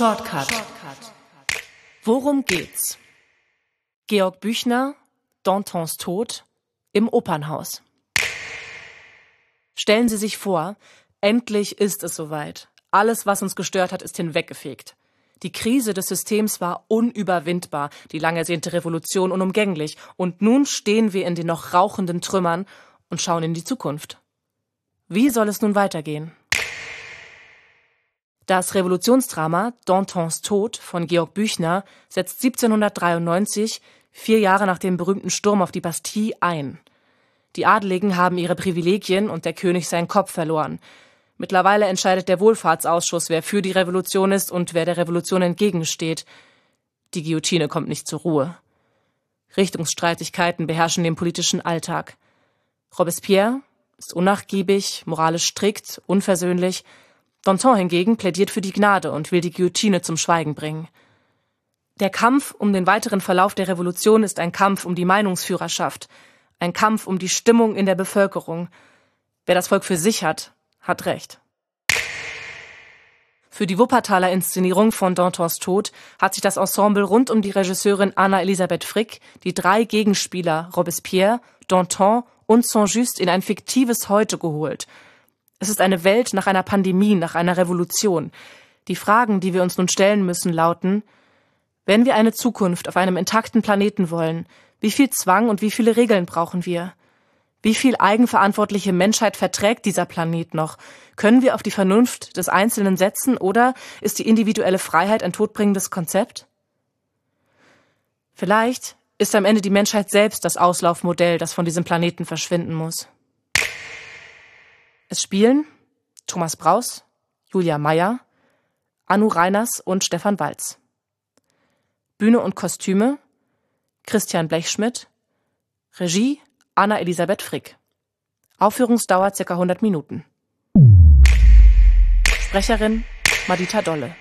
Shortcut. Worum geht's? Georg Büchner, Dantons Tod im Opernhaus. Stellen Sie sich vor, endlich ist es soweit. Alles, was uns gestört hat, ist hinweggefegt. Die Krise des Systems war unüberwindbar, die lang ersehnte Revolution unumgänglich, und nun stehen wir in den noch rauchenden Trümmern und schauen in die Zukunft. Wie soll es nun weitergehen? Das Revolutionsdrama Dantons Tod von Georg Büchner setzt 1793, vier Jahre nach dem berühmten Sturm auf die Bastille, ein. Die Adeligen haben ihre Privilegien und der König seinen Kopf verloren. Mittlerweile entscheidet der Wohlfahrtsausschuss, wer für die Revolution ist und wer der Revolution entgegensteht. Die Guillotine kommt nicht zur Ruhe. Richtungsstreitigkeiten beherrschen den politischen Alltag. Robespierre ist unnachgiebig, moralisch strikt, unversöhnlich. Danton hingegen plädiert für die Gnade und will die Guillotine zum Schweigen bringen. Der Kampf um den weiteren Verlauf der Revolution ist ein Kampf um die Meinungsführerschaft, ein Kampf um die Stimmung in der Bevölkerung. Wer das Volk für sich hat, hat recht. Für die Wuppertaler Inszenierung von Dantons Tod hat sich das Ensemble rund um die Regisseurin Anna Elisabeth Frick die drei Gegenspieler Robespierre, Danton und Saint-Just in ein fiktives Heute geholt. Es ist eine Welt nach einer Pandemie, nach einer Revolution. Die Fragen, die wir uns nun stellen müssen, lauten, wenn wir eine Zukunft auf einem intakten Planeten wollen, wie viel Zwang und wie viele Regeln brauchen wir? Wie viel eigenverantwortliche Menschheit verträgt dieser Planet noch? Können wir auf die Vernunft des Einzelnen setzen oder ist die individuelle Freiheit ein todbringendes Konzept? Vielleicht ist am Ende die Menschheit selbst das Auslaufmodell, das von diesem Planeten verschwinden muss. Es spielen Thomas Braus, Julia Meyer, Anu Reiners und Stefan Walz. Bühne und Kostüme Christian Blechschmidt, Regie Anna Elisabeth Frick. Aufführungsdauer ca. 100 Minuten. Sprecherin Madita Dolle.